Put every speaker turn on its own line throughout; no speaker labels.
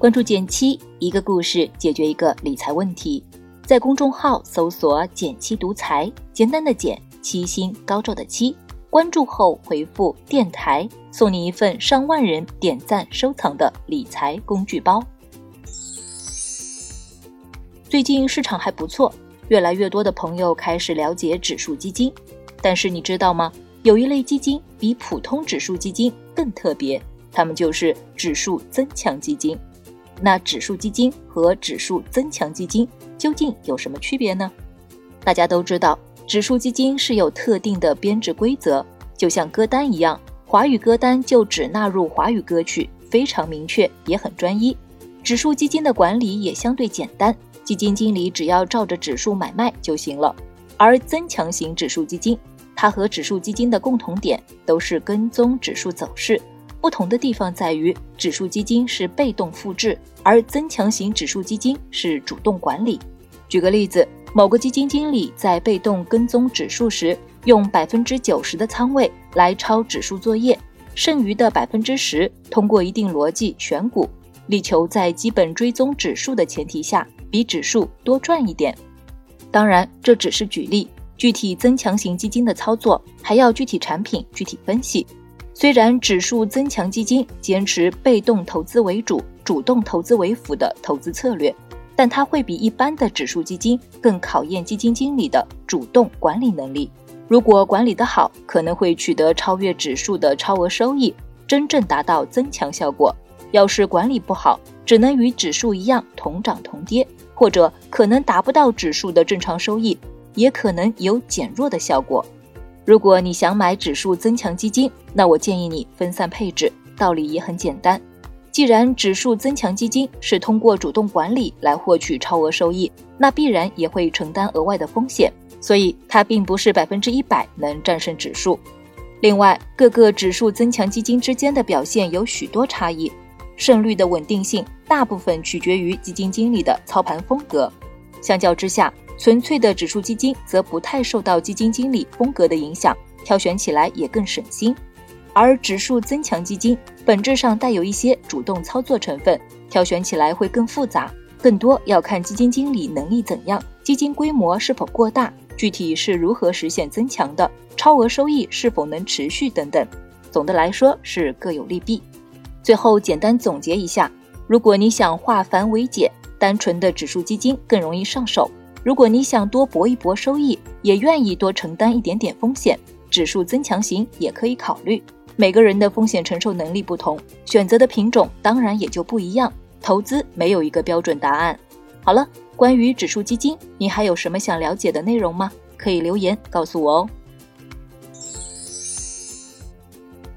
关注减七，一个故事解决一个理财问题。在公众号搜索“减七独裁，简单的减，七星高照的七。关注后回复“电台”，送你一份上万人点赞收藏的理财工具包。最近市场还不错，越来越多的朋友开始了解指数基金。但是你知道吗？有一类基金比普通指数基金更特别，它们就是指数增强基金。那指数基金和指数增强基金究竟有什么区别呢？大家都知道，指数基金是有特定的编制规则，就像歌单一样，华语歌单就只纳入华语歌曲，非常明确，也很专一。指数基金的管理也相对简单，基金经理只要照着指数买卖就行了。而增强型指数基金，它和指数基金的共同点都是跟踪指数走势，不同的地方在于，指数基金是被动复制，而增强型指数基金是主动管理。举个例子，某个基金经理在被动跟踪指数时，用百分之九十的仓位来抄指数作业，剩余的百分之十通过一定逻辑选股，力求在基本追踪指数的前提下，比指数多赚一点。当然，这只是举例。具体增强型基金的操作还要具体产品具体分析。虽然指数增强基金坚持被动投资为主、主动投资为辅的投资策略，但它会比一般的指数基金更考验基金经理的主动管理能力。如果管理得好，可能会取得超越指数的超额收益，真正达到增强效果。要是管理不好，只能与指数一样同涨同跌，或者可能达不到指数的正常收益。也可能有减弱的效果。如果你想买指数增强基金，那我建议你分散配置。道理也很简单，既然指数增强基金是通过主动管理来获取超额收益，那必然也会承担额外的风险，所以它并不是百分之一百能战胜指数。另外，各个指数增强基金之间的表现有许多差异，胜率的稳定性大部分取决于基金经理的操盘风格。相较之下，纯粹的指数基金则不太受到基金经理风格的影响，挑选起来也更省心；而指数增强基金本质上带有一些主动操作成分，挑选起来会更复杂，更多要看基金经理能力怎样，基金规模是否过大，具体是如何实现增强的，超额收益是否能持续等等。总的来说是各有利弊。最后简单总结一下：如果你想化繁为简，单纯的指数基金更容易上手。如果你想多搏一搏收益，也愿意多承担一点点风险，指数增强型也可以考虑。每个人的风险承受能力不同，选择的品种当然也就不一样。投资没有一个标准答案。好了，关于指数基金，你还有什么想了解的内容吗？可以留言告诉我哦。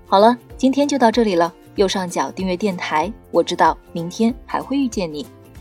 好了，今天就到这里了。右上角订阅电台，我知道明天还会遇见你。